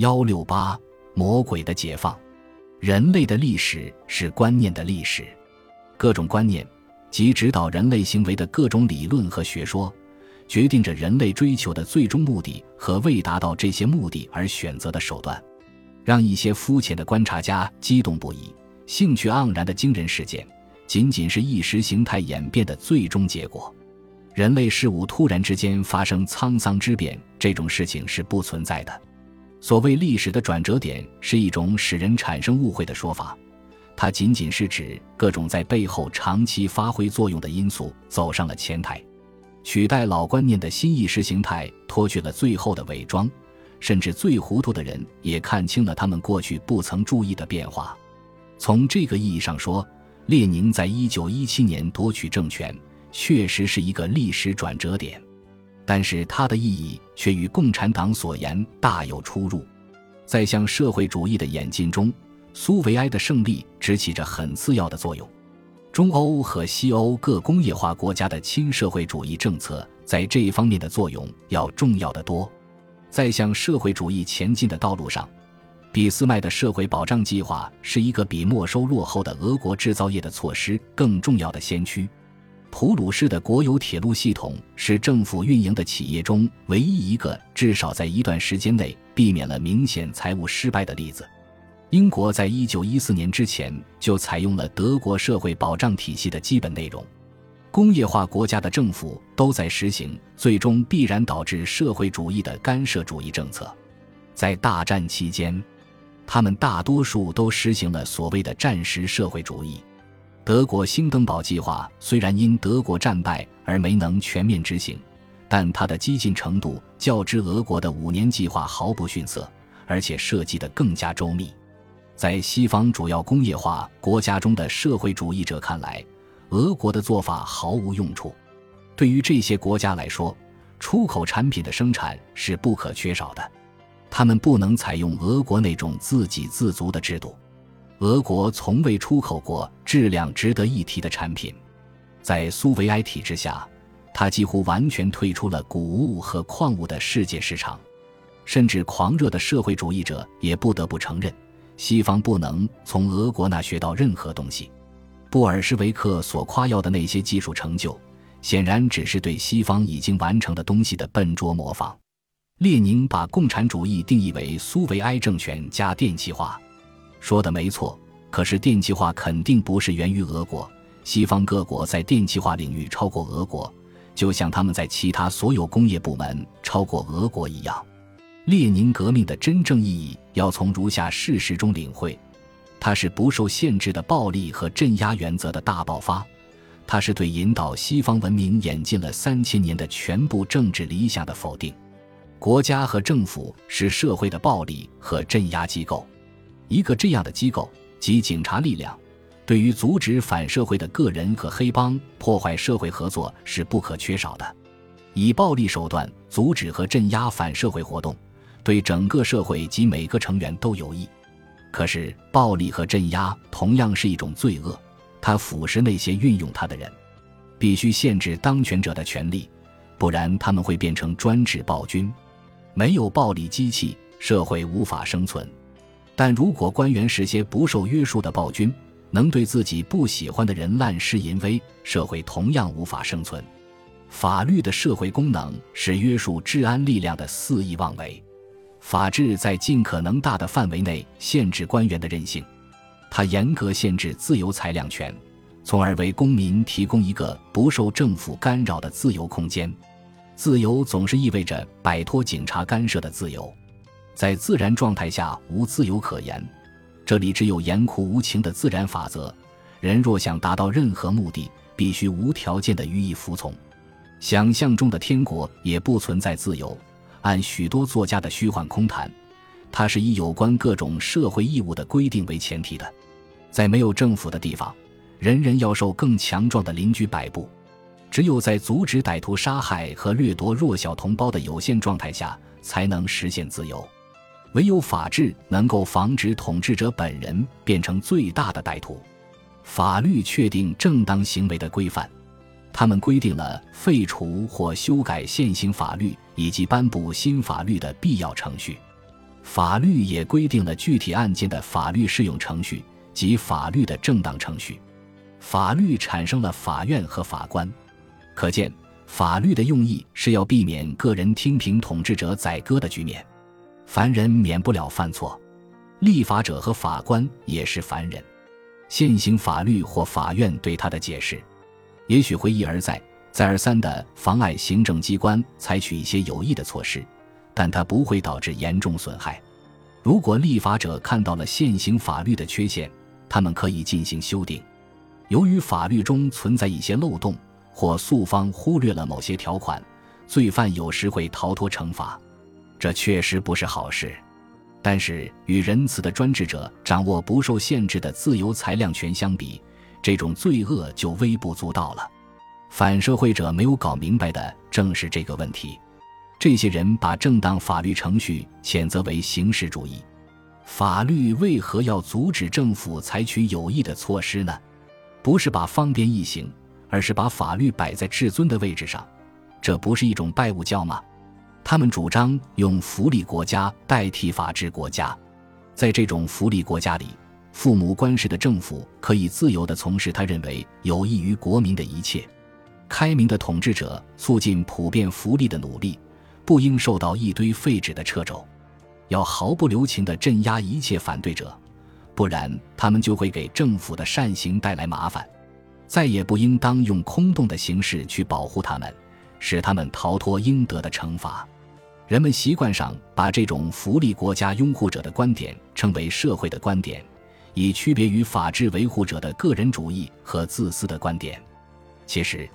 幺六八，魔鬼的解放。人类的历史是观念的历史，各种观念及指导人类行为的各种理论和学说，决定着人类追求的最终目的和为达到这些目的而选择的手段。让一些肤浅的观察家激动不已、兴趣盎然的惊人事件，仅仅是意识形态演变的最终结果。人类事物突然之间发生沧桑之变，这种事情是不存在的。所谓历史的转折点，是一种使人产生误会的说法，它仅仅是指各种在背后长期发挥作用的因素走上了前台，取代老观念的新意识形态脱去了最后的伪装，甚至最糊涂的人也看清了他们过去不曾注意的变化。从这个意义上说，列宁在一九一七年夺取政权，确实是一个历史转折点。但是它的意义却与共产党所言大有出入，在向社会主义的演进中，苏维埃的胜利只起着很次要的作用。中欧和西欧各工业化国家的亲社会主义政策在这一方面的作用要重要的多。在向社会主义前进的道路上，俾斯麦的社会保障计划是一个比没收落后的俄国制造业的措施更重要的先驱。普鲁士的国有铁路系统是政府运营的企业中唯一一个至少在一段时间内避免了明显财务失败的例子。英国在一九一四年之前就采用了德国社会保障体系的基本内容。工业化国家的政府都在实行最终必然导致社会主义的干涉主义政策。在大战期间，他们大多数都实行了所谓的战时社会主义。德国兴登堡计划虽然因德国战败而没能全面执行，但它的激进程度较之俄国的五年计划毫不逊色，而且设计得更加周密。在西方主要工业化国家中的社会主义者看来，俄国的做法毫无用处。对于这些国家来说，出口产品的生产是不可缺少的，他们不能采用俄国那种自给自足的制度。俄国从未出口过质量值得一提的产品，在苏维埃体制下，它几乎完全退出了谷物和矿物的世界市场。甚至狂热的社会主义者也不得不承认，西方不能从俄国那学到任何东西。布尔什维克所夸耀的那些技术成就，显然只是对西方已经完成的东西的笨拙模仿。列宁把共产主义定义为苏维埃政权加电气化。说的没错，可是电气化肯定不是源于俄国。西方各国在电气化领域超过俄国，就像他们在其他所有工业部门超过俄国一样。列宁革命的真正意义要从如下事实中领会：它是不受限制的暴力和镇压原则的大爆发；它是对引导西方文明演进了三千年的全部政治理想的否定。国家和政府是社会的暴力和镇压机构。一个这样的机构及警察力量，对于阻止反社会的个人和黑帮破坏社会合作是不可缺少的。以暴力手段阻止和镇压反社会活动，对整个社会及每个成员都有益。可是，暴力和镇压同样是一种罪恶，它腐蚀那些运用它的人。必须限制当权者的权利，不然他们会变成专制暴君。没有暴力机器，社会无法生存。但如果官员是些不受约束的暴君，能对自己不喜欢的人滥施淫威，社会同样无法生存。法律的社会功能是约束治安力量的肆意妄为。法治在尽可能大的范围内限制官员的任性，它严格限制自由裁量权，从而为公民提供一个不受政府干扰的自由空间。自由总是意味着摆脱警察干涉的自由。在自然状态下无自由可言，这里只有严酷无情的自然法则。人若想达到任何目的，必须无条件的予以服从。想象中的天国也不存在自由。按许多作家的虚幻空谈，它是以有关各种社会义务的规定为前提的。在没有政府的地方，人人要受更强壮的邻居摆布。只有在阻止歹徒杀害和掠夺弱小同胞的有限状态下，才能实现自由。唯有法治能够防止统治者本人变成最大的歹徒。法律确定正当行为的规范，他们规定了废除或修改现行法律以及颁布新法律的必要程序。法律也规定了具体案件的法律适用程序及法律的正当程序。法律产生了法院和法官，可见法律的用意是要避免个人听凭统治者宰割的局面。凡人免不了犯错，立法者和法官也是凡人。现行法律或法院对他的解释，也许会一而再、再而三地妨碍行政机关采取一些有益的措施，但它不会导致严重损害。如果立法者看到了现行法律的缺陷，他们可以进行修订。由于法律中存在一些漏洞，或诉方忽略了某些条款，罪犯有时会逃脱惩罚，这确实不是好事。但是，与仁慈的专制者掌握不受限制的自由裁量权相比，这种罪恶就微不足道了。反社会者没有搞明白的正是这个问题。这些人把正当法律程序谴责为形式主义。法律为何要阻止政府采取有益的措施呢？不是把方便易行，而是把法律摆在至尊的位置上。这不是一种拜物教吗？他们主张用福利国家代替法治国家，在这种福利国家里，父母官式的政府可以自由地从事他认为有益于国民的一切。开明的统治者促进普遍福利的努力，不应受到一堆废纸的掣肘，要毫不留情地镇压一切反对者，不然他们就会给政府的善行带来麻烦。再也不应当用空洞的形式去保护他们。使他们逃脱应得的惩罚。人们习惯上把这种福利国家拥护者的观点称为社会的观点，以区别于法治维护者的个人主义和自私的观点。其实，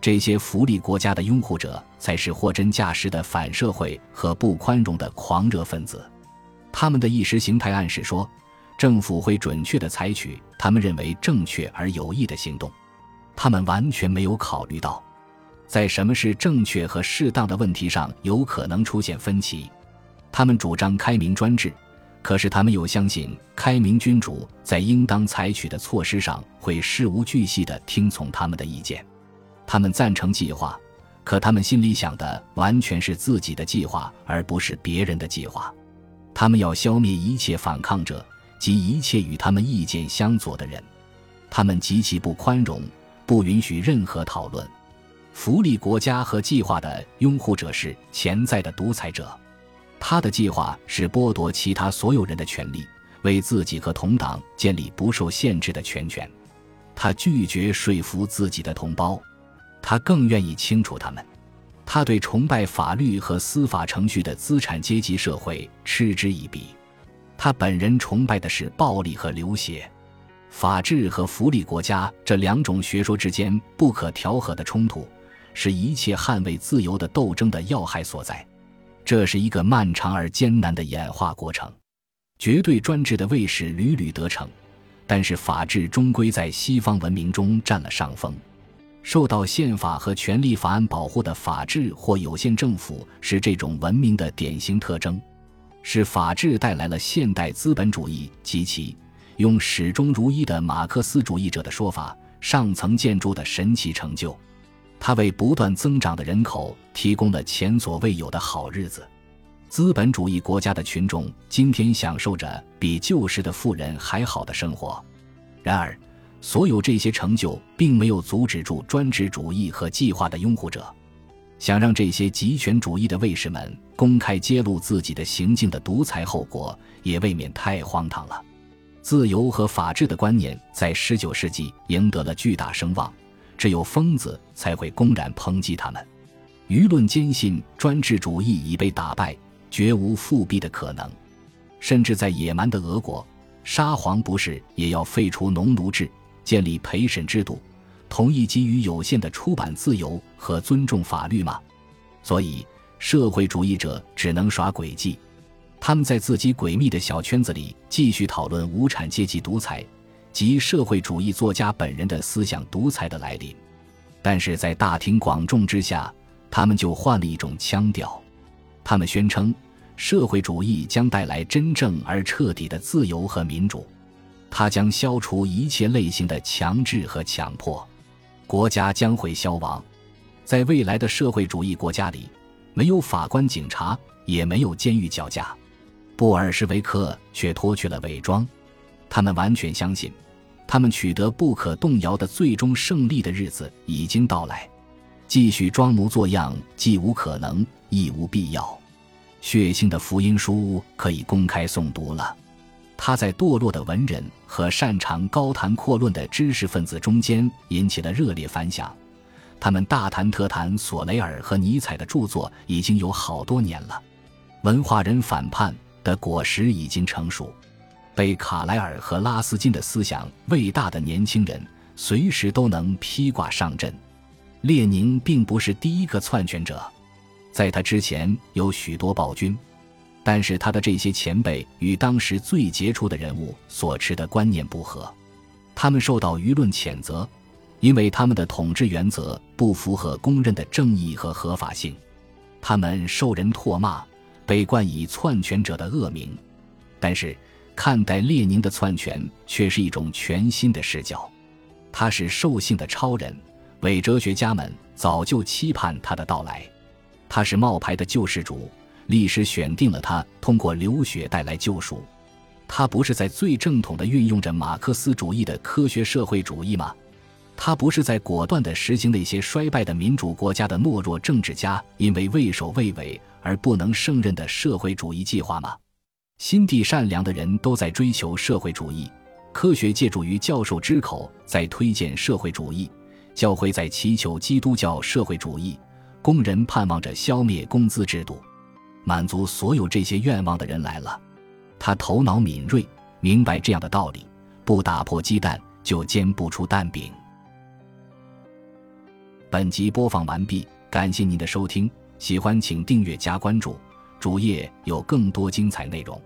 这些福利国家的拥护者才是货真价实的反社会和不宽容的狂热分子。他们的意识形态暗示说，政府会准确地采取他们认为正确而有益的行动。他们完全没有考虑到。在什么是正确和适当的问题上，有可能出现分歧。他们主张开明专制，可是他们又相信开明君主在应当采取的措施上会事无巨细地听从他们的意见。他们赞成计划，可他们心里想的完全是自己的计划，而不是别人的计划。他们要消灭一切反抗者及一切与他们意见相左的人。他们极其不宽容，不允许任何讨论。福利国家和计划的拥护者是潜在的独裁者，他的计划是剥夺其他所有人的权利，为自己和同党建立不受限制的权权。他拒绝说服自己的同胞，他更愿意清除他们。他对崇拜法律和司法程序的资产阶级社会嗤之以鼻。他本人崇拜的是暴力和流血。法治和福利国家这两种学说之间不可调和的冲突。是一切捍卫自由的斗争的要害所在，这是一个漫长而艰难的演化过程。绝对专制的卫士屡屡得逞，但是法治终归在西方文明中占了上风。受到宪法和权力法案保护的法治或有限政府是这种文明的典型特征，是法治带来了现代资本主义及其用始终如一的马克思主义者的说法上层建筑的神奇成就。它为不断增长的人口提供了前所未有的好日子。资本主义国家的群众今天享受着比旧时的富人还好的生活。然而，所有这些成就并没有阻止住专制主义和计划的拥护者。想让这些极权主义的卫士们公开揭露自己的行径的独裁后果，也未免太荒唐了。自由和法治的观念在19世纪赢得了巨大声望。只有疯子才会公然抨击他们，舆论坚信专制主义已被打败，绝无复辟的可能。甚至在野蛮的俄国，沙皇不是也要废除农奴制，建立陪审制度，同意给予有限的出版自由和尊重法律吗？所以，社会主义者只能耍诡计，他们在自己诡秘的小圈子里继续讨论无产阶级独裁。及社会主义作家本人的思想独裁的来临，但是在大庭广众之下，他们就换了一种腔调。他们宣称，社会主义将带来真正而彻底的自由和民主，它将消除一切类型的强制和强迫，国家将会消亡。在未来的社会主义国家里，没有法官、警察，也没有监狱绞架。布尔什维克却脱去了伪装，他们完全相信，他们取得不可动摇的最终胜利的日子已经到来。继续装模作样既无可能，亦无必要。血腥的福音书可以公开诵读了。他在堕落的文人和擅长高谈阔论的知识分子中间引起了热烈反响。他们大谈特谈索雷尔和尼采的著作已经有好多年了。文化人反叛的果实已经成熟。被卡莱尔和拉斯金的思想伟大的年轻人，随时都能披挂上阵。列宁并不是第一个篡权者，在他之前有许多暴君。但是他的这些前辈与当时最杰出的人物所持的观念不合，他们受到舆论谴责，因为他们的统治原则不符合公认的正义和合法性。他们受人唾骂，被冠以篡权者的恶名。但是看待列宁的篡权却是一种全新的视角，他是兽性的超人，伪哲学家们早就期盼他的到来。他是冒牌的救世主。历史选定了他通过流血带来救赎，他不是在最正统的运用着马克思主义的科学社会主义吗？他不是在果断地实行那些衰败的民主国家的懦弱政治家因为畏首畏尾而不能胜任的社会主义计划吗？心地善良的人都在追求社会主义，科学借助于教授之口在推荐社会主义，教会在祈求基督教社会主义，工人盼望着消灭工资制度。满足所有这些愿望的人来了，他头脑敏锐，明白这样的道理：不打破鸡蛋就煎不出蛋饼。本集播放完毕，感谢您的收听，喜欢请订阅加关注，主页有更多精彩内容。